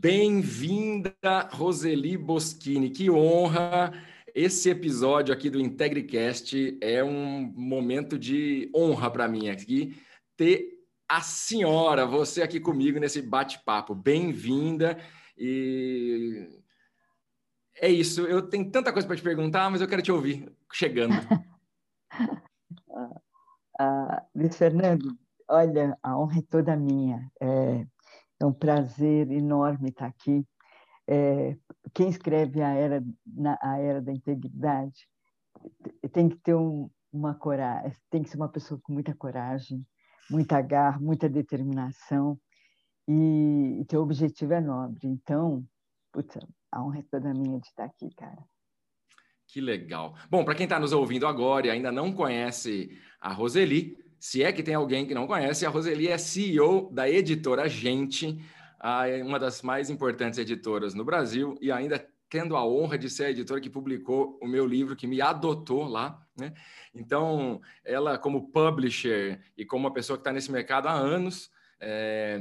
Bem-vinda, Roseli Boschini. Que honra! Esse episódio aqui do IntegriCast é um momento de honra para mim aqui ter a senhora, você aqui comigo nesse bate-papo. Bem-vinda e é isso. Eu tenho tanta coisa para te perguntar, mas eu quero te ouvir chegando. ah, Luiz Fernando, olha, a honra é toda minha. É é um prazer enorme estar aqui. É, quem escreve a era, na, a era da integridade tem que ter um, uma coragem, tem que ser uma pessoa com muita coragem, muita garra, muita determinação e, e teu objetivo é nobre. Então, putz, a honra é toda minha de estar aqui, cara. Que legal. Bom, para quem está nos ouvindo agora e ainda não conhece a Roseli, se é que tem alguém que não conhece, a Roseli é CEO da editora Gente, uma das mais importantes editoras no Brasil, e ainda tendo a honra de ser a editora que publicou o meu livro, que me adotou lá. Né? Então, ela, como publisher e como uma pessoa que está nesse mercado há anos, é,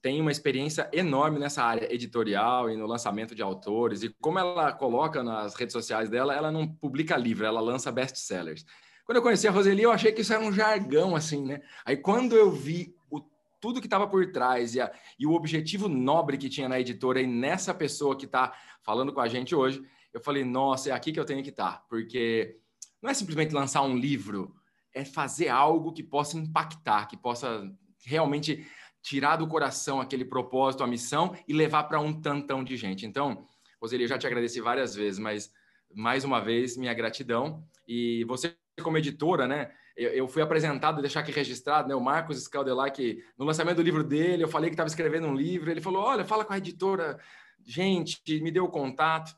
tem uma experiência enorme nessa área editorial e no lançamento de autores. E como ela coloca nas redes sociais dela, ela não publica livro, ela lança best-sellers. Quando eu conheci a Roseli, eu achei que isso era um jargão, assim, né? Aí quando eu vi o, tudo que estava por trás e, a, e o objetivo nobre que tinha na editora e nessa pessoa que está falando com a gente hoje, eu falei, nossa, é aqui que eu tenho que estar, tá, porque não é simplesmente lançar um livro, é fazer algo que possa impactar, que possa realmente tirar do coração aquele propósito, a missão e levar para um tantão de gente. Então, Roseli, eu já te agradeci várias vezes, mas mais uma vez, minha gratidão. E você como editora, né? Eu, eu fui apresentado, deixar aqui registrado, né? O Marcos Scaldelac, no lançamento do livro dele, eu falei que estava escrevendo um livro, ele falou: olha, fala com a editora, gente, me deu o contato.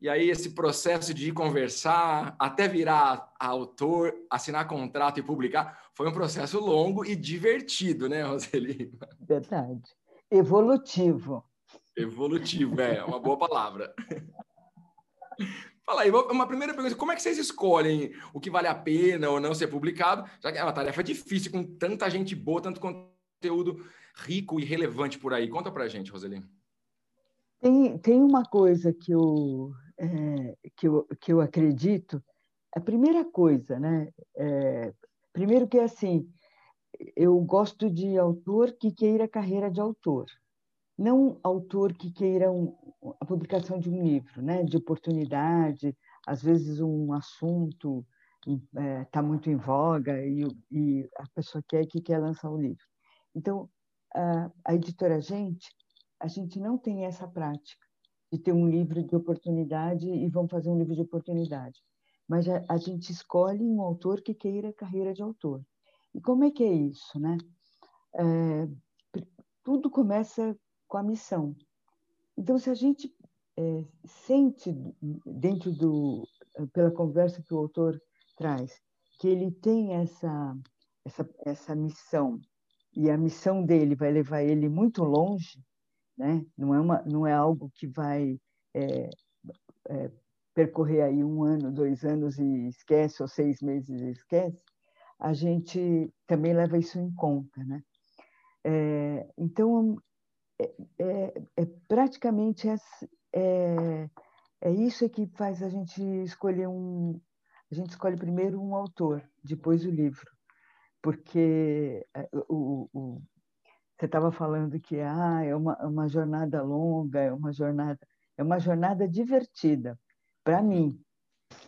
E aí, esse processo de conversar até virar autor, assinar contrato e publicar, foi um processo longo e divertido, né, Roseli? Verdade. Evolutivo. Evolutivo, é uma boa palavra. Fala aí, uma primeira pergunta: como é que vocês escolhem o que vale a pena ou não ser publicado? Já que é uma tarefa difícil, com tanta gente boa, tanto conteúdo rico e relevante por aí. Conta pra gente, Roseli. Tem, tem uma coisa que eu, é, que, eu, que eu acredito. A primeira coisa, né? É, primeiro que é assim, eu gosto de autor que queira carreira de autor não autor que queira um, a publicação de um livro, né, de oportunidade, às vezes um assunto está é, tá muito em voga e, e, a pessoa quer que quer lançar um livro. Então, a, a editora Gente, a gente não tem essa prática de ter um livro de oportunidade e vamos fazer um livro de oportunidade. Mas a, a gente escolhe um autor que queira carreira de autor. E como é que é isso, né? É, tudo começa com a missão. Então, se a gente é, sente dentro do pela conversa que o autor traz que ele tem essa essa essa missão e a missão dele vai levar ele muito longe, né? Não é uma não é algo que vai é, é, percorrer aí um ano, dois anos e esquece ou seis meses e esquece. A gente também leva isso em conta, né? É, então é, é, é praticamente é, é, é isso que faz a gente escolher um. A gente escolhe primeiro um autor, depois o livro, porque é, o, o você estava falando que ah, é uma, uma jornada longa, é uma jornada, é uma jornada divertida para mim.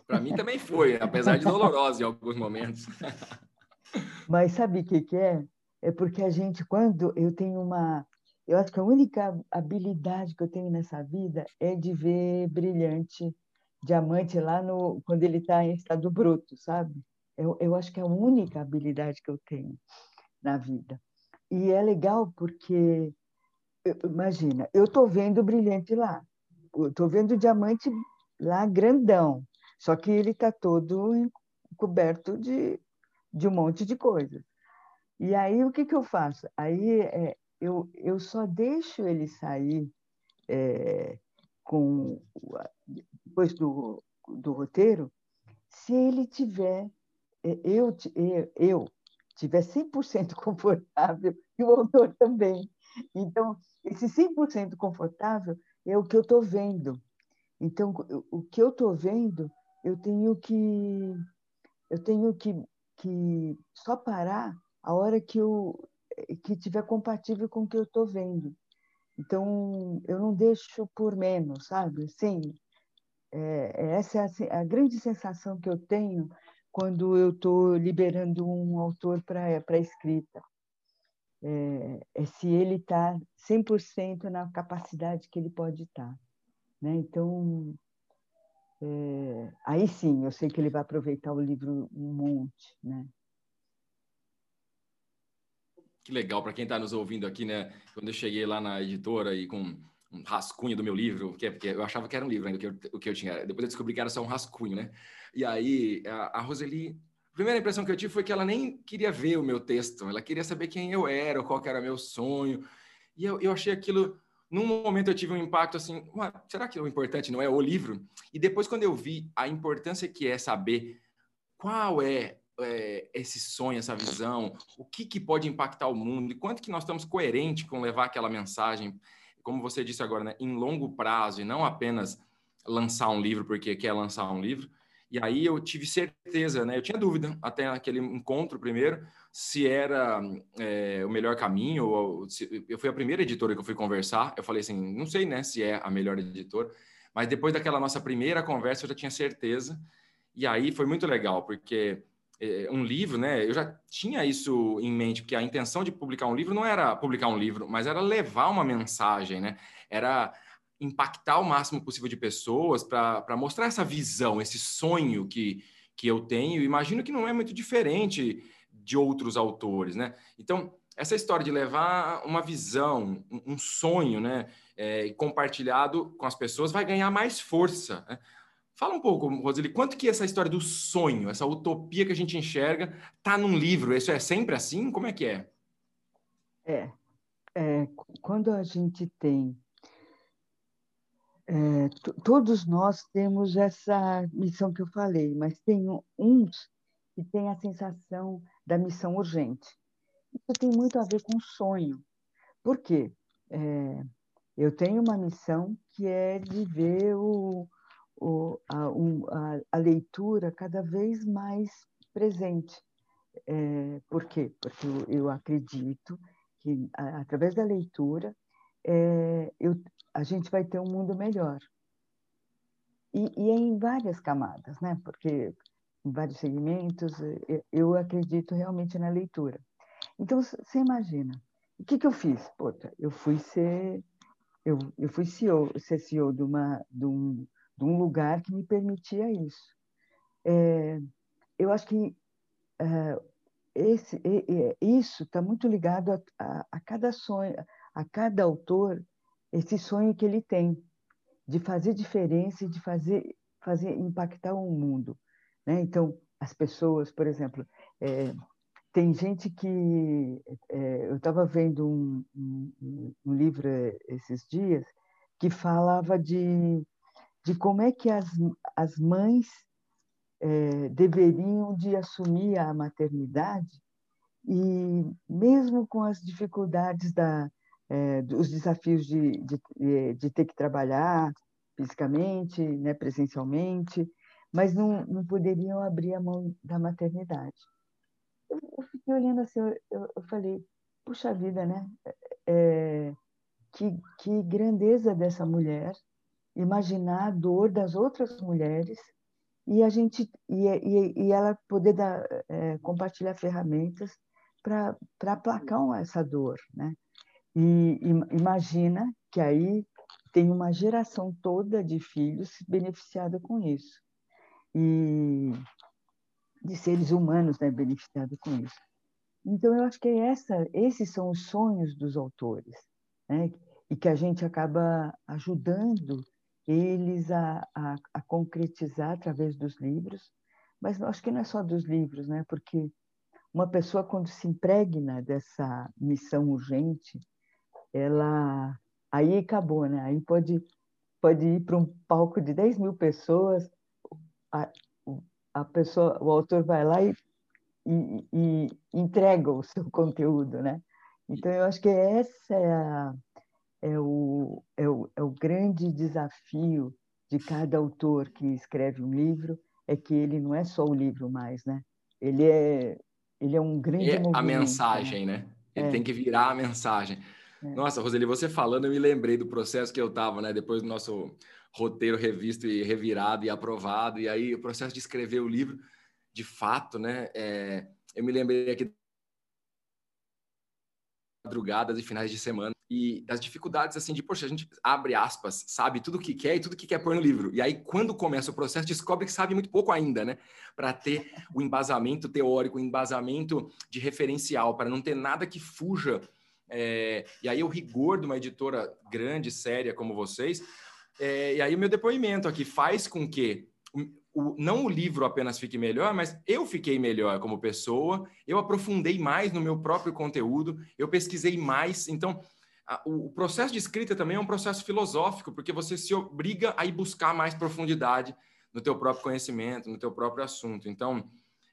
Para mim também foi, apesar de dolorosa em alguns momentos. Mas sabe o que, que é? É porque a gente, quando eu tenho uma, eu acho que a única habilidade que eu tenho nessa vida é de ver brilhante diamante lá no quando ele está em estado bruto, sabe? Eu, eu acho que é a única habilidade que eu tenho. na vida. E é legal porque, imagina, eu estou vendo brilhante lá, estou vendo diamante lá grandão, só que ele está todo coberto de, de um monte de coisas. E aí, o que, que eu faço? Aí é, eu, eu só deixo ele sair é, com depois do, do roteiro se ele tiver é, eu, eu tiver 100% confortável e o autor também. Então, esse 100% confortável é o que eu estou vendo. Então, o que eu estou vendo, eu tenho que eu tenho que, que só parar a hora que eu que tiver compatível com o que eu estou vendo. Então, eu não deixo por menos, sabe? Sim, é, é essa é a, a, grande sensação que eu tenho quando eu estou liberando um autor para a escrita. É, é, se ele está 100% na capacidade que ele pode estar. Tá, né? Então, é, aí sim, eu sei que ele vai aproveitar o livro um monte. Né? Que legal, para quem está nos ouvindo aqui, né? Quando eu cheguei lá na editora e com um rascunho do meu livro, que, é, porque eu achava que era um livro ainda, o que eu, que eu tinha. Depois eu descobri que era só um rascunho, né? E aí a, a Roseli, a primeira impressão que eu tive foi que ela nem queria ver o meu texto, ela queria saber quem eu era, qual era meu sonho. E eu, eu achei aquilo. Num momento eu tive um impacto assim, será que o importante não é o livro? E depois, quando eu vi a importância que é saber qual é é, esse sonho, essa visão, o que, que pode impactar o mundo e quanto que nós estamos coerentes com levar aquela mensagem, como você disse agora, né, em longo prazo e não apenas lançar um livro porque quer lançar um livro. E aí eu tive certeza, né? Eu tinha dúvida até naquele encontro primeiro se era é, o melhor caminho. Ou, se, eu fui a primeira editora que eu fui conversar. Eu falei assim, não sei, né, se é a melhor editora. Mas depois daquela nossa primeira conversa eu já tinha certeza. E aí foi muito legal porque um livro, né? Eu já tinha isso em mente, porque a intenção de publicar um livro não era publicar um livro, mas era levar uma mensagem, né? Era impactar o máximo possível de pessoas para mostrar essa visão, esse sonho que, que eu tenho. Imagino que não é muito diferente de outros autores, né? Então, essa história de levar uma visão, um sonho, né? É, compartilhado com as pessoas vai ganhar mais força. Né? Fala um pouco, Roseli, quanto que essa história do sonho, essa utopia que a gente enxerga, tá num livro? Isso é sempre assim? Como é que é? É, é quando a gente tem é, todos nós temos essa missão que eu falei, mas tem uns que têm a sensação da missão urgente. Isso tem muito a ver com sonho. Por quê? É, eu tenho uma missão que é de ver o, o, a, um, a, a, leitura cada vez mais presente. É, por quê? Porque eu, eu acredito que, a, através da leitura, é, eu, a gente vai ter um mundo melhor. E, e é em várias camadas, né? porque em vários segmentos, eu acredito realmente na leitura. Então, você imagina, o que, que eu fiz? Puta, eu fui ser eu, eu fui CEO, CEO de, uma, de, um, de um lugar que me permitia isso. É, eu acho que é, esse, isso está muito ligado a, a, a, cada sonho, a cada autor, esse sonho que ele tem de fazer diferença e de fazer, fazer impactar o mundo. Né? Então, as pessoas, por exemplo, é, tem gente que. É, eu estava vendo um, um, um livro esses dias que falava de de como é que as, as mães é, deveriam de assumir a maternidade e mesmo com as dificuldades da é, os desafios de, de, de, ter que trabalhar fisicamente, né, presencialmente, mas não, não poderiam abrir a mão da maternidade. Eu, eu fiquei olhando assim, eu, eu, falei, puxa vida, né? É, que, que grandeza dessa mulher imaginar a dor das outras mulheres e a gente e, e, e ela poder dar, é, compartilhar ferramentas para aplacar essa dor, né? E, e imagina que aí tem uma geração toda de filhos beneficiada com isso e de seres humanos né, beneficiados com isso. Então, eu acho que é essa, esses são os sonhos dos autores, né? e que a gente acaba ajudando eles a, a, a concretizar através dos livros, mas acho que não é só dos livros, né? porque uma pessoa, quando se impregna dessa missão urgente, ela aí acabou, né? Aí pode, pode ir para um palco de 10 mil pessoas, a, a pessoa, o autor vai lá e, e, e entrega o seu conteúdo, né? Então, eu acho que essa é, a, é, o, é, o, é o grande desafio de cada autor que escreve um livro, é que ele não é só o livro mais, né? Ele é, ele é um grande é a mensagem, né? né? Ele é. tem que virar a mensagem. É. Nossa, Roseli, você falando, eu me lembrei do processo que eu estava, né? Depois do nosso roteiro revisto e revirado e aprovado, e aí o processo de escrever o livro, de fato, né? É, eu me lembrei aqui madrugadas e finais de semana e das dificuldades assim de, poxa, a gente abre aspas, sabe tudo o que quer e tudo que quer pôr no livro. E aí quando começa o processo, descobre que sabe muito pouco ainda, né? Para ter o embasamento teórico, o embasamento de referencial, para não ter nada que fuja. É... e aí o rigor de uma editora grande, séria como vocês. É... e aí o meu depoimento aqui faz com que o, não o livro apenas fique melhor, mas eu fiquei melhor como pessoa, eu aprofundei mais no meu próprio conteúdo, eu pesquisei mais. Então, a, o, o, processo de escrita também é um processo filosófico, porque você se obriga a ir buscar mais profundidade no teu próprio conhecimento, no teu próprio assunto. Então,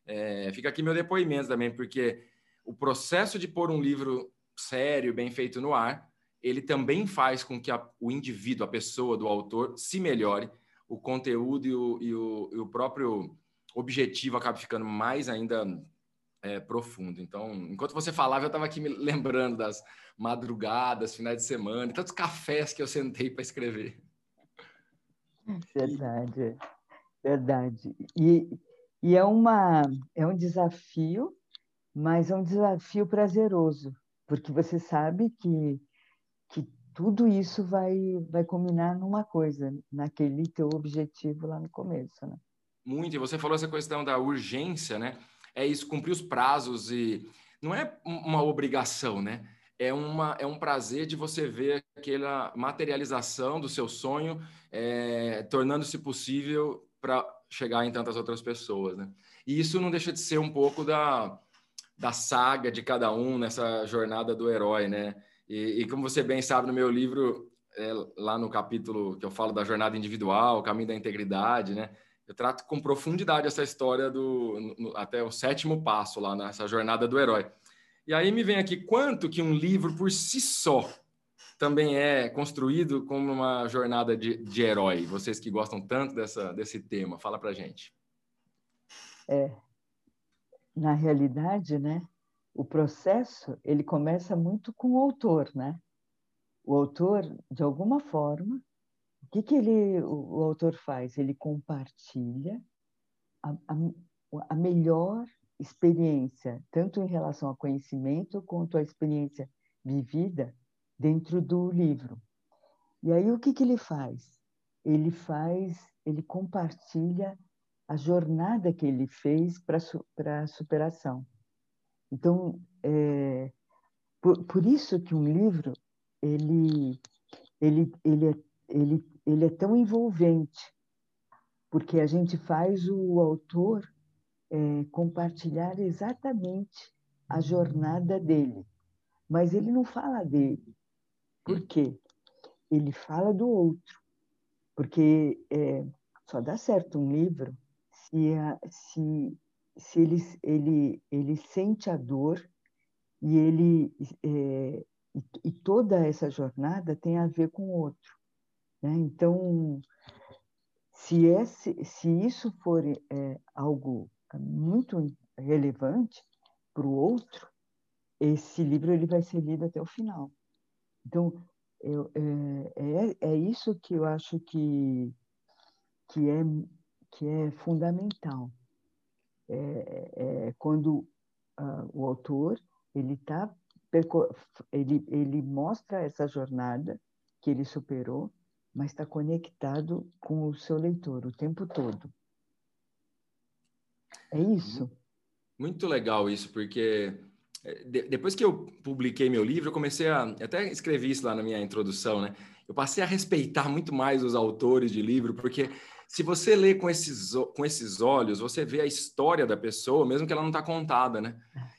é, fica aqui meu depoimento também, porque o processo de pôr um livro sério, bem feito no ar, ele também faz com que a, o indivíduo, a pessoa do autor, se melhore, o conteúdo e o, e o, e o próprio objetivo acaba ficando mais ainda é, profundo. Então, enquanto você falava, eu estava aqui me lembrando das madrugadas, finais de semana, tantos cafés que eu sentei para escrever. Verdade, verdade. E, e é, uma, é um desafio, mas é um desafio prazeroso, porque você sabe que, tudo isso vai, vai combinar numa coisa, naquele teu objetivo lá no começo, né? Muito, e você falou essa questão da urgência, né? É isso, cumprir os prazos e não é uma obrigação, né? É, uma, é um prazer de você ver aquela materialização do seu sonho é, tornando-se possível para chegar em tantas outras pessoas, né? E isso não deixa de ser um pouco da, da saga de cada um nessa jornada do herói, né? E, e, como você bem sabe, no meu livro, é, lá no capítulo que eu falo da jornada individual, o caminho da integridade, né? Eu trato com profundidade essa história do no, até o sétimo passo lá nessa jornada do herói. E aí me vem aqui quanto que um livro por si só também é construído como uma jornada de, de herói. Vocês que gostam tanto dessa, desse tema, fala para gente. É, na realidade, né? O processo ele começa muito com o autor, né? O autor, de alguma forma, o que, que ele, o, o autor faz? Ele compartilha a, a, a melhor experiência, tanto em relação ao conhecimento quanto à experiência vivida dentro do livro. E aí o que, que ele faz? Ele faz, ele compartilha a jornada que ele fez para a superação. Então, é, por, por, isso que um livro ele, ele, ele, é, ele, ele é tão envolvente, porque a gente faz o autor é, compartilhar exatamente a jornada dele, mas ele não fala dele. Por quê? Ele fala do outro, porque é, só dá certo um livro se, a, se se ele, ele, ele sente a dor e ele é, e, e, toda essa jornada tem a ver com o outro. Né? Então, se, esse, se isso for é, algo muito relevante para o outro, esse livro ele vai ser lido até o final. Então, eu, é, é, é isso que eu acho que, que, é, que é fundamental é, é quando uh, o autor ele tá ele ele mostra essa jornada que ele superou, mas está conectado com o seu leitor o tempo todo. É isso. Muito legal isso, porque é, depois que eu publiquei meu livro, eu comecei a. Até escrevi isso lá na minha introdução, né? Eu passei a respeitar muito mais os autores de livro, porque se você lê com esses, com esses olhos, você vê a história da pessoa, mesmo que ela não está contada, né?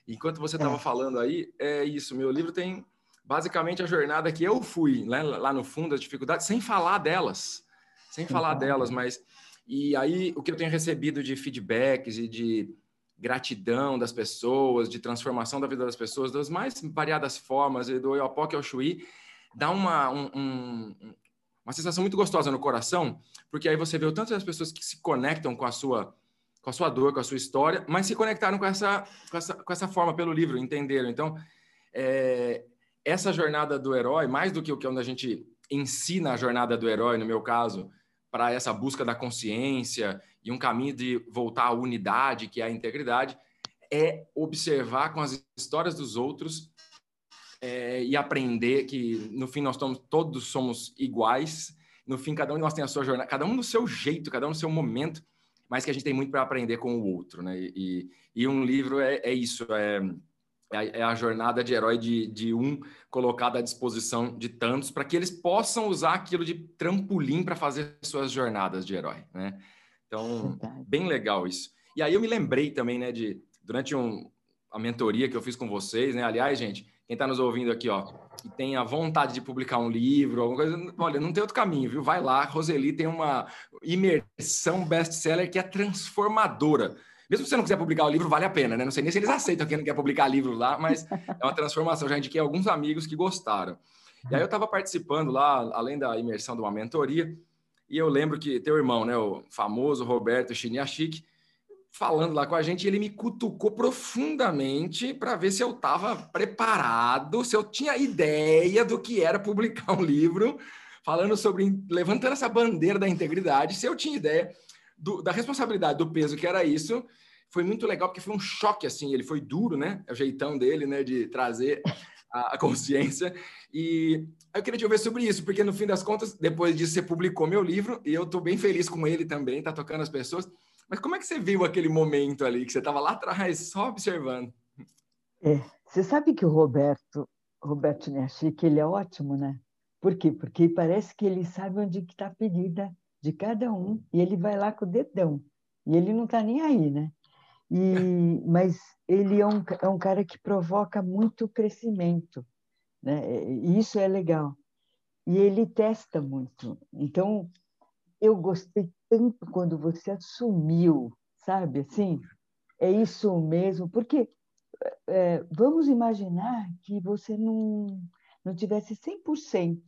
Enquanto você estava é. falando aí, é isso. Meu livro tem basicamente a jornada que eu fui né, lá no fundo, as dificuldades, sem falar delas. Sem falar delas, mas. E aí, o que eu tenho recebido de feedbacks e de gratidão das pessoas, de transformação da vida das pessoas, das mais variadas formas, e do Oiapoque ao Chuí, dá uma, um, um, uma sensação muito gostosa no coração, porque aí você vê o tanto das pessoas que se conectam com a sua com a sua dor, com a sua história, mas se conectaram com essa, com essa, com essa forma pelo livro, entenderam. Então, é, essa jornada do herói, mais do que o que onde a gente ensina a jornada do herói, no meu caso, para essa busca da consciência e um caminho de voltar à unidade, que é a integridade, é observar com as histórias dos outros é, e aprender que no fim nós estamos, todos somos iguais. No fim, cada um de nós tem a sua jornada, cada um no seu jeito, cada um no seu momento mas que a gente tem muito para aprender com o outro, né? E, e um livro é, é isso, é, é, a jornada de herói de, de um colocado à disposição de tantos, para que eles possam usar aquilo de trampolim para fazer suas jornadas de herói, né? Então, bem legal isso. E aí eu me lembrei também, né, de durante um, a mentoria que eu fiz com vocês, né? Aliás, gente, quem está nos ouvindo aqui, ó, que tem a vontade de publicar um livro, alguma coisa, olha, não tem outro caminho, viu? Vai lá, Roseli tem uma imersão best-seller que é transformadora. Mesmo se você não quiser publicar o livro, vale a pena, né? Não sei nem se eles aceitam quem não quer publicar livro lá, mas é uma transformação. Já indiquei alguns amigos que gostaram. E aí eu estava participando lá, além da imersão de uma mentoria, e eu lembro que teu irmão, né, o famoso Roberto Chiniachik, falando lá com a gente, ele me cutucou profundamente para ver se eu estava preparado, se eu tinha ideia do que era publicar um livro falando sobre levantando essa bandeira da integridade, se eu tinha ideia do, da responsabilidade, do peso que era isso. Foi muito legal porque foi um choque assim, ele foi duro, né? É o jeitão dele, né, de trazer a, a consciência. E eu queria te ouvir sobre isso, porque no fim das contas, depois disso você publicou meu livro e eu estou bem feliz com ele também, tá tocando as pessoas. Mas como é que você viu aquele momento ali, que você estava lá atrás, só observando? É, você sabe que o Roberto, Roberto que ele é ótimo, né? Por quê? Porque parece que ele sabe onde está a ferida de cada um e ele vai lá com o dedão. E ele não está nem aí, né? E, mas ele é um, é um cara que provoca muito crescimento, né? E isso é legal. E ele testa muito. Então, eu gostei tanto quando você assumiu, sabe? Assim, é isso mesmo, porque é, vamos imaginar que você não, não tivesse 100%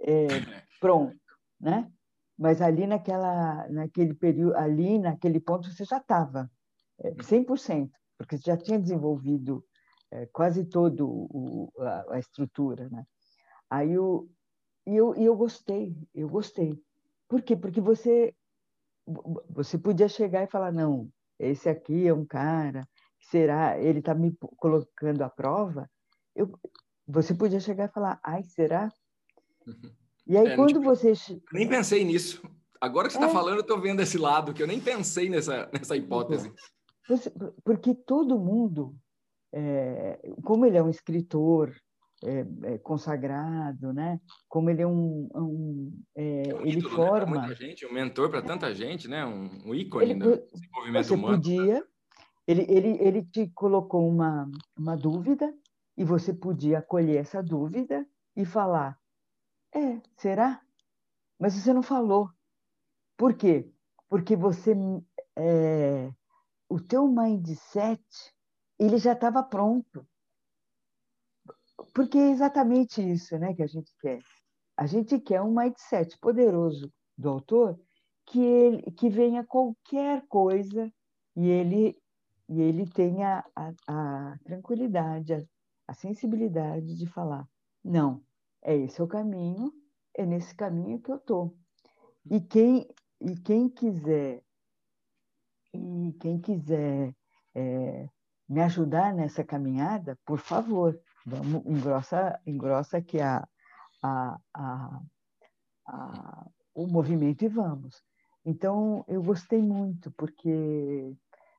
é, pronto, né? Mas ali naquela, naquele período, ali naquele ponto você já estava é, 100%, porque você já tinha desenvolvido é, quase todo o, a, a, estrutura, né? Aí eu, eu, eu gostei, eu gostei. Por quê? Porque você, você podia chegar e falar, não, esse aqui é um cara, será, ele está me colocando à prova. Eu, você podia chegar e falar, ai, será? Uhum. E aí, é, quando tipo, você. Nem pensei nisso. Agora que você está é. falando, eu estou vendo esse lado, que eu nem pensei nessa, nessa hipótese. Você, porque todo mundo, é, como ele é um escritor, é, é, consagrado, né? Como ele é um, um é, é um ele ídolo, forma né? muita gente, um mentor para tanta gente, né? Um, um ícone ele, do desenvolvimento você humano. Podia, ele, ele, ele te colocou uma, uma dúvida e você podia acolher essa dúvida e falar, é, será? Mas você não falou. Por quê? Porque você, é, o teu mindset, ele já estava pronto porque é exatamente isso né, que a gente quer. A gente quer um mindset poderoso do autor que, ele, que venha qualquer coisa e ele, e ele tenha a, a tranquilidade, a, a sensibilidade de falar: não, é esse o caminho, é nesse caminho que eu estou. E quem, e quem quiser e quem quiser é, me ajudar nessa caminhada, por favor, Vamos, engrossa, engrossa aqui a, a, a, a, o movimento e vamos. Então, eu gostei muito, porque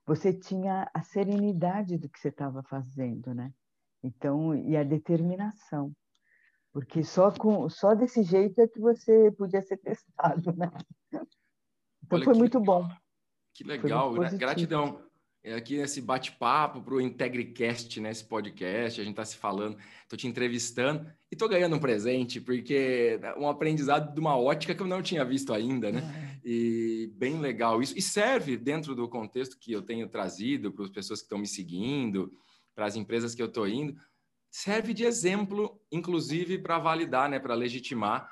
você tinha a serenidade do que você estava fazendo, né? Então, e a determinação. Porque só, com, só desse jeito é que você podia ser testado, né? Então Olha, foi muito legal. bom. Que legal, gratidão. É aqui nesse bate-papo para o IntegriCast, nesse né, podcast, a gente está se falando, estou te entrevistando e estou ganhando um presente, porque é um aprendizado de uma ótica que eu não tinha visto ainda, né? É. E bem legal isso. E serve dentro do contexto que eu tenho trazido para as pessoas que estão me seguindo, para as empresas que eu estou indo, serve de exemplo, inclusive, para validar, né, para legitimar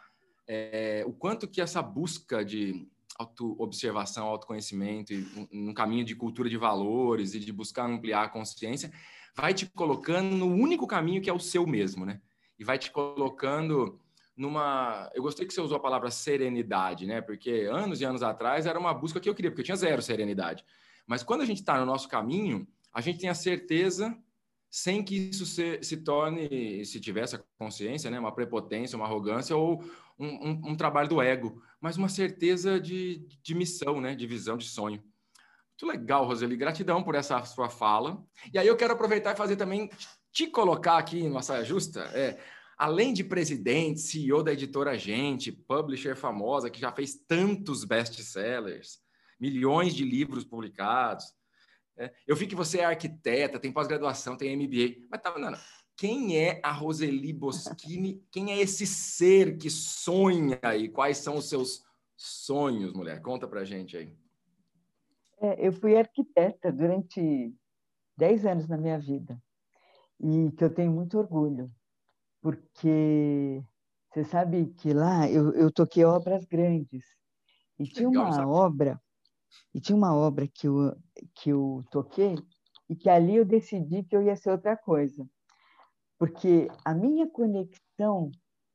é, o quanto que essa busca de autoobservação, autoconhecimento e um, caminho de cultura de valores e de buscar ampliar a consciência, vai te colocando no único caminho que é o seu mesmo, né? E vai te colocando numa. Eu gostei que você usou a palavra serenidade, né? Porque anos e anos atrás era uma busca que eu queria, porque eu tinha zero serenidade. Mas quando a gente está no nosso caminho, a gente tem a certeza, sem que isso se, se torne, se tivesse a consciência, né? Uma prepotência, uma arrogância ou um, um, trabalho do ego mas uma certeza de, de missão, né? de visão, de sonho. Muito legal, Roseli. Gratidão por essa sua fala. E aí eu quero aproveitar e fazer também, te colocar aqui em uma saia justa. É, além de presidente, CEO da editora Gente, publisher famosa que já fez tantos best-sellers, milhões de livros publicados. É, eu vi que você é arquiteta, tem pós-graduação, tem MBA, mas tá, não, não. Quem é a Roseli Boschini? Quem é esse ser que sonha e quais são os seus sonhos, mulher? Conta pra gente aí. É, eu fui arquiteta durante 10 anos na minha vida e que eu tenho muito orgulho, porque você sabe que lá eu, eu toquei obras grandes e tinha uma obra e tinha uma obra que eu, que eu toquei e que ali eu decidi que eu ia ser outra coisa porque a minha conexão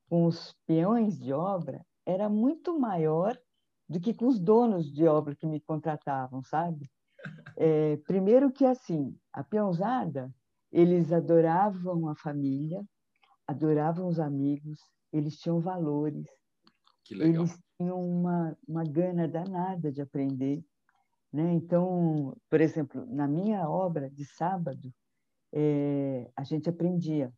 com os peões de obra era muito maior do que com os donos de obra que me contratavam, sabe? É, primeiro que assim, a peãozada, eles adoravam a família, adoravam os amigos, eles tinham valores, eles tinham uma, uma gana danada de aprender. Né? Então, por exemplo, na minha obra de sábado, é, a gente aprendia.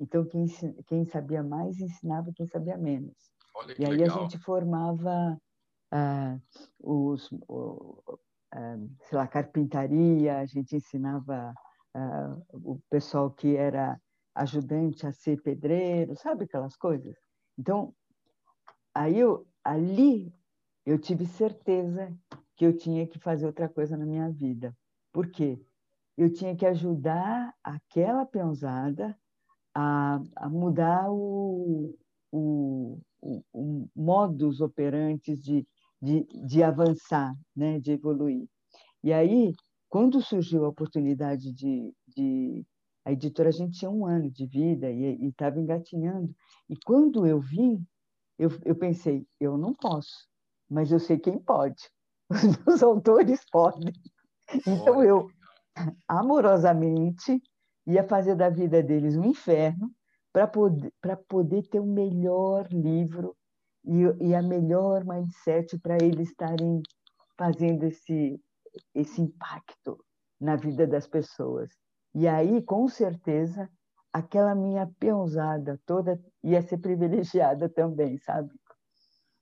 Então, quem, quem sabia mais ensinava quem sabia menos. Olha e aí legal. a gente formava ah, os, ah, sei lá, carpintaria, a gente ensinava ah, o pessoal que era ajudante a ser pedreiro, sabe aquelas coisas? Então, aí eu, ali eu tive certeza que eu tinha que fazer outra coisa na minha vida. Por quê? Eu tinha que ajudar aquela peãozada a, a mudar o, o, o, o, modus operantes de, de, de avançar, né, de evoluir. E aí, quando surgiu a oportunidade de, de a editora, a gente tinha um ano de vida e estava engatinhando. E quando eu vim, eu, eu pensei, eu não posso, mas eu sei quem pode. Os autores podem. Então, eu amorosamente ia fazer da vida deles um inferno para poder, poder ter o melhor livro e, e a melhor mindset para eles estarem fazendo esse, esse impacto na vida das pessoas. E aí, com certeza, aquela minha peãozada toda ia ser privilegiada também, sabe?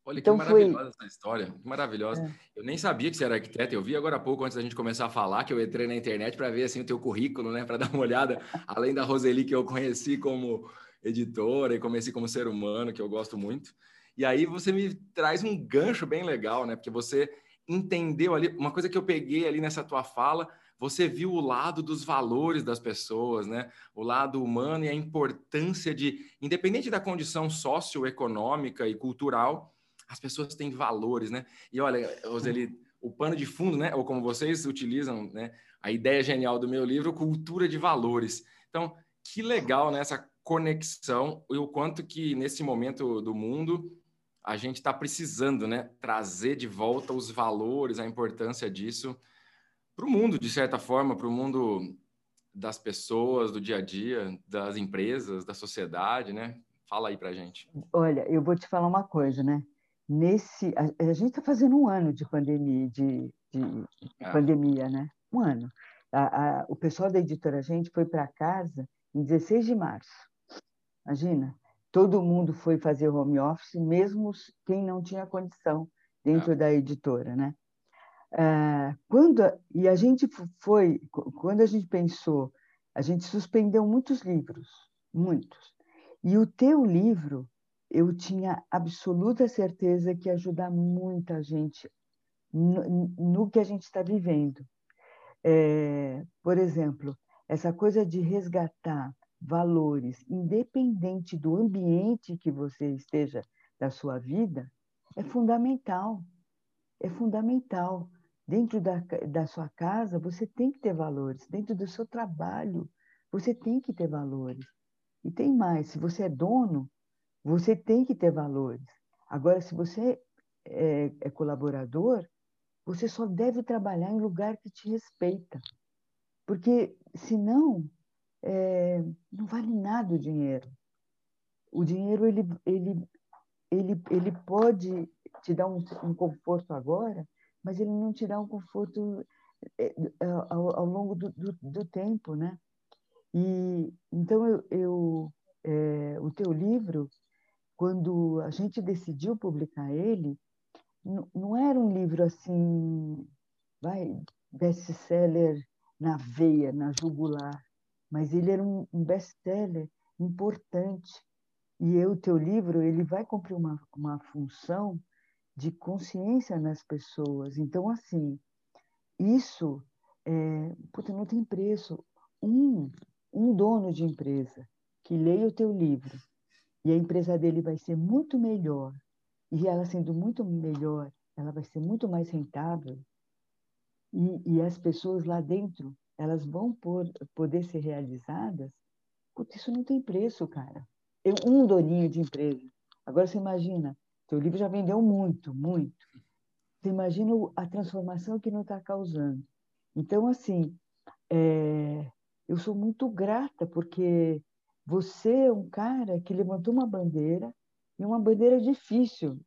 Olha então, que maravilhosa foi... essa história, maravilhosa. É. Eu nem sabia que você era arquiteto, eu vi agora há pouco, antes da gente começar a falar, que eu entrei na internet para ver assim, o teu currículo, né, para dar uma olhada, além da Roseli, que eu conheci como editora e conheci como ser humano, que eu gosto muito. E aí você me traz um gancho bem legal, né, porque você entendeu ali, uma coisa que eu peguei ali nessa tua fala, você viu o lado dos valores das pessoas, né? O lado humano e a importância de, independente da condição socioeconômica e cultural, as pessoas têm valores, né? E olha, Roseli, o pano de fundo, né? Ou como vocês utilizam, né? A ideia genial do meu livro, cultura de valores. Então, que legal né? conexão e o quanto que nesse momento do mundo a gente está precisando, né? Trazer de volta os valores, a importância disso para o mundo, de certa forma, para o mundo das pessoas, do dia a dia, das empresas, da sociedade, né? Fala aí para gente. Olha, eu vou te falar uma coisa, né? Nesse a, a gente está fazendo um ano de pandemia de, de é. pandemia né? Um ano. A, a, o pessoal da editora gente foi para casa em 16 de março. Imagina. Todo mundo foi fazer home office mesmo quem não tinha condição dentro é. da editora né? Ah, quando e a gente foi quando a gente pensou a gente suspendeu muitos livros muitos. E o teu livro eu tinha absoluta certeza que ia ajudar muita gente no, no que a gente está vivendo. É, por exemplo, essa coisa de resgatar valores, independente do ambiente que você esteja da sua vida, é fundamental. É fundamental. Dentro da, da sua casa, você tem que ter valores. Dentro do seu trabalho, você tem que ter valores. E tem mais: se você é dono, você tem que ter valores. Agora, se você é, é colaborador, você só deve trabalhar em lugar que te respeita. Porque, senão, é, não vale nada o dinheiro. O dinheiro, ele, ele, ele, ele pode te dar um, um conforto agora, mas ele não te dá um conforto é, ao, ao longo do, do, do, tempo, né? E, então, eu, eu é, o teu livro, quando a gente decidiu publicar ele, não era um livro assim, vai, best-seller na veia, na jugular, mas ele era um, um best-seller importante. E o teu livro, ele vai cumprir uma, uma função de consciência nas pessoas. Então, assim, isso é, puta, não tem preço. Um, um dono de empresa que leia o teu livro e a empresa dele vai ser muito melhor. E ela sendo muito melhor, ela vai ser muito mais rentável. E, e as pessoas lá dentro, elas vão por, poder ser realizadas. Putz, isso não tem preço, cara. Eu, um doninho de empresa. Agora você imagina, teu livro já vendeu muito, muito. Você imagina a transformação que não está causando. Então, assim, é, eu sou muito grata, porque você é um cara que levantou uma bandeira, e uma bandeira difícil.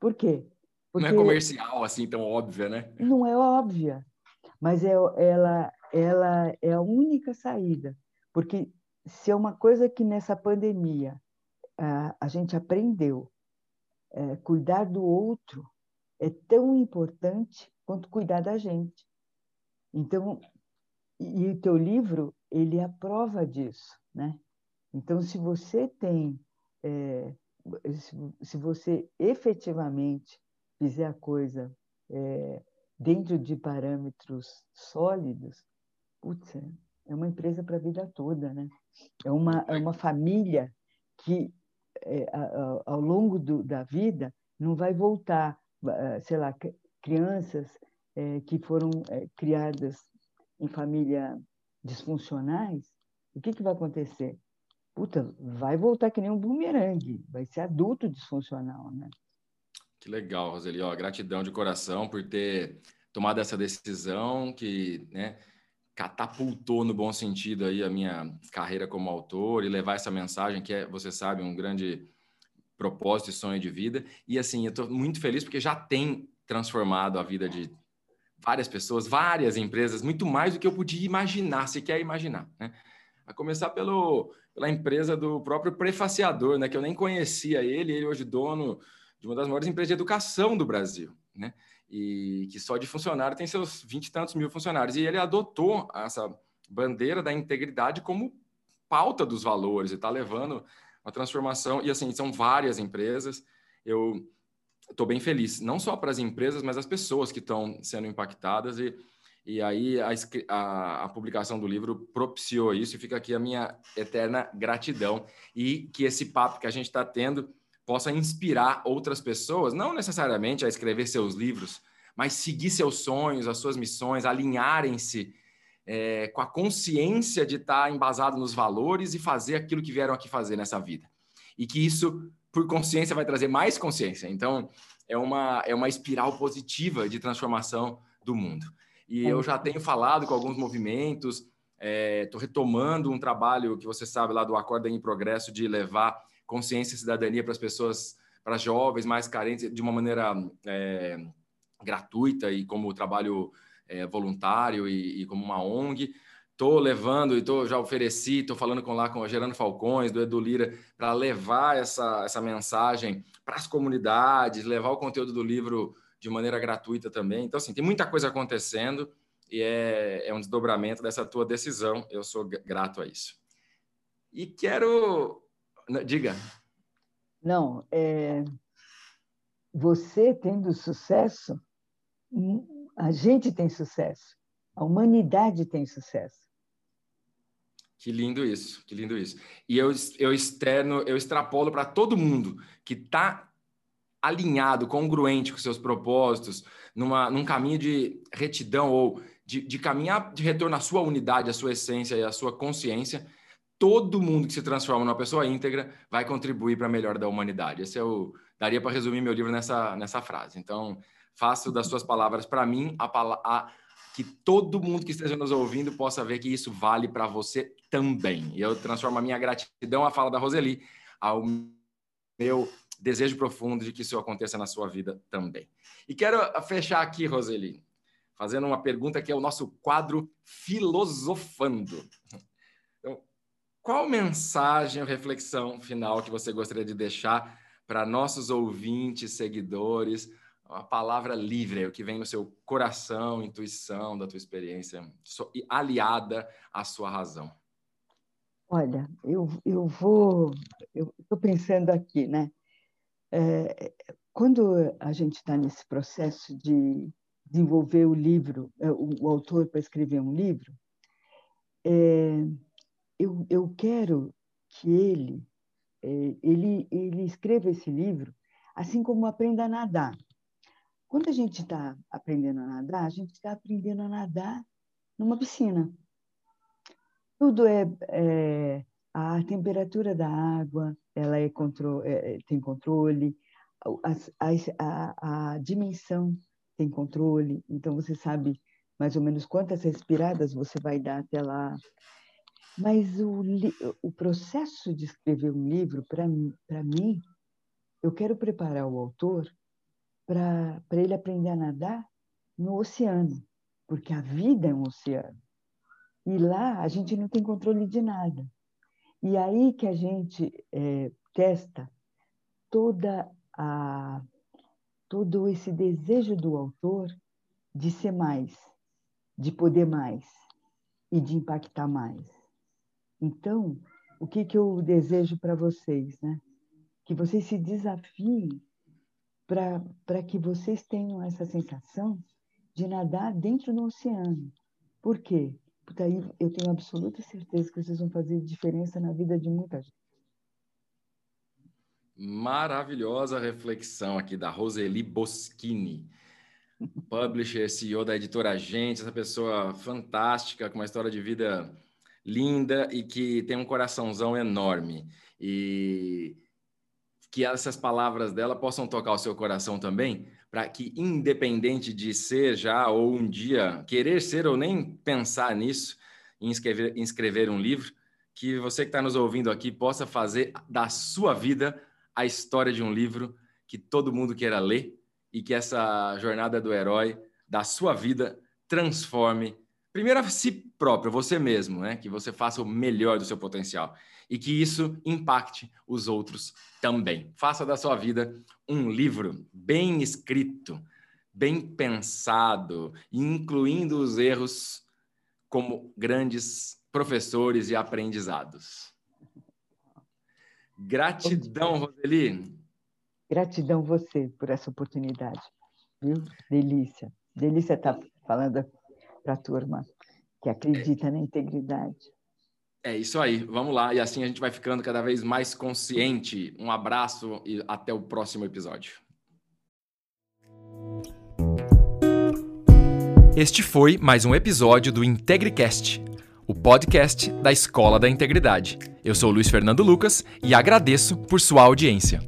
Por quê? Porque não é comercial assim tão óbvia, né? Não é óbvia, mas é, ela, ela é a única saída. Porque se é uma coisa que nessa pandemia a, a gente aprendeu, é, cuidar do outro é tão importante quanto cuidar da gente. Então, e o teu livro, ele é a prova disso, né? Então, se você tem, é, se, você efetivamente fizer a coisa é, dentro de parâmetros sólidos, putz, é uma empresa para a vida toda, né? É uma, é uma família que, é, ao longo do, da vida, não vai voltar, sei lá, crianças é, que foram é, criadas em família disfuncionais, o que, que vai acontecer? Puta, vai voltar que nem um bumerangue, vai ser adulto disfuncional, né? Que legal, Roseli. Ó, gratidão de coração por ter tomado essa decisão que, né, catapultou no bom sentido aí a minha carreira como autor e levar essa mensagem que é, você sabe, um grande propósito e sonho de vida. E assim, eu estou muito feliz porque já tem transformado a vida de várias pessoas, várias empresas, muito mais do que eu podia imaginar, se quer imaginar, né? A começar pelo pela empresa do próprio prefaciador, né, que eu nem conhecia ele, ele hoje dono de uma das maiores empresas de educação do Brasil, né? E que só de funcionário tem seus vinte e tantos mil funcionários. E ele adotou essa bandeira da integridade como pauta dos valores e está levando uma transformação. E assim, são várias empresas. Eu estou bem feliz, não só para as empresas, mas as pessoas que estão sendo impactadas. E e aí a, a, a, publicação do livro propiciou isso e fica aqui a minha eterna gratidão. E que esse papo que a gente está tendo possa inspirar outras pessoas, não necessariamente a escrever seus livros, mas seguir seus sonhos, as suas missões, alinharem-se é, com a consciência de estar tá embasado nos valores e fazer aquilo que vieram aqui fazer nessa vida. E que isso, por consciência, vai trazer mais consciência. Então, é uma, é uma espiral positiva de transformação do mundo. E eu já tenho falado com alguns movimentos, estou é, retomando um trabalho que você sabe lá do Acorda em Progresso de levar consciência e cidadania para as pessoas para jovens mais carentes de uma maneira é, gratuita e como trabalho é, voluntário e, e, como uma ONG. Estou levando e tô, já ofereci, estou falando com lá com a Gerando Falcões, do Edu Lira, para levar essa, essa mensagem para as comunidades, levar o conteúdo do livro de maneira gratuita também. Então, assim, tem muita coisa acontecendo e é, é um desdobramento dessa tua decisão. Eu sou grato a isso. E quero. Diga. Não, é... você tendo sucesso, a gente tem sucesso, a humanidade tem sucesso. Que lindo isso, que lindo isso. E eu, eu externo, eu extrapolo para todo mundo que está alinhado, congruente com seus propósitos, numa, num caminho de retidão ou de, de caminhar de retorno à sua unidade, à sua essência e à sua consciência, todo mundo que se transforma numa pessoa íntegra vai contribuir para a melhora da humanidade. Esse é o daria para resumir meu livro nessa nessa frase. Então, faço das suas palavras para mim a, a, que todo mundo que esteja nos ouvindo possa ver que isso vale para você também. E eu transformo a minha gratidão à fala da Roseli ao meu desejo profundo de que isso aconteça na sua vida também. E quero fechar aqui, Roseli, fazendo uma pergunta que é o nosso quadro Filosofando. Então, qual mensagem ou reflexão final que você gostaria de deixar para nossos ouvintes, seguidores, uma palavra livre, o que vem no seu coração, intuição, da tua experiência, aliada à sua razão. Olha, eu, eu vou, eu estou pensando aqui, né? É, quando a gente está nesse processo de desenvolver o livro, é, o, o autor para escrever um livro, é, eu, eu quero que ele, é, ele, ele escreva esse livro assim como aprenda a nadar. Quando a gente está aprendendo a nadar, a gente está aprendendo a nadar numa piscina. Tudo é, é a temperatura da água, ela é, contro é, é tem controle, a, a, a, dimensão tem controle, então você sabe mais ou menos quantas respiradas você vai dar até lá. Mas o, o processo de escrever um livro, para mim, eu quero preparar o autor para ele aprender a nadar no oceano, porque a vida é um oceano. E lá a gente não tem controle de nada. E aí que a gente é, testa toda a todo esse desejo do autor de ser mais, de poder mais e de impactar mais. Então, o que, que eu desejo para vocês, né? Que vocês se desafiem para que vocês tenham essa sensação de nadar dentro do oceano. Por quê? Porque aí eu tenho absoluta certeza que vocês vão fazer diferença na vida de muita gente. Maravilhosa reflexão aqui da Roseli Boschini, publisher, CEO da editora Gente, essa pessoa fantástica, com uma história de vida linda e que tem um coraçãozão enorme. E que essas palavras dela possam tocar o seu coração também, para que, independente de ser já ou um dia querer ser ou nem pensar nisso, em escrever, em escrever um livro, que você que está nos ouvindo aqui possa fazer da sua vida a história de um livro que todo mundo queira ler e que essa jornada do herói da sua vida transforme primeiro a si próprio, você mesmo, né? Que você faça o melhor do seu potencial e que isso impacte os outros também. Faça da sua vida um livro bem escrito, bem pensado, incluindo os erros como grandes professores e aprendizados. Gratidão, Roseli. Gratidão você por essa oportunidade. Viu? Delícia. Delícia estar falando para a turma que acredita na integridade. É isso aí, vamos lá. E assim a gente vai ficando cada vez mais consciente. Um abraço e até o próximo episódio. Este foi mais um episódio do IntegriCast, o podcast da Escola da Integridade. Eu sou Luiz Fernando Lucas e agradeço por sua audiência.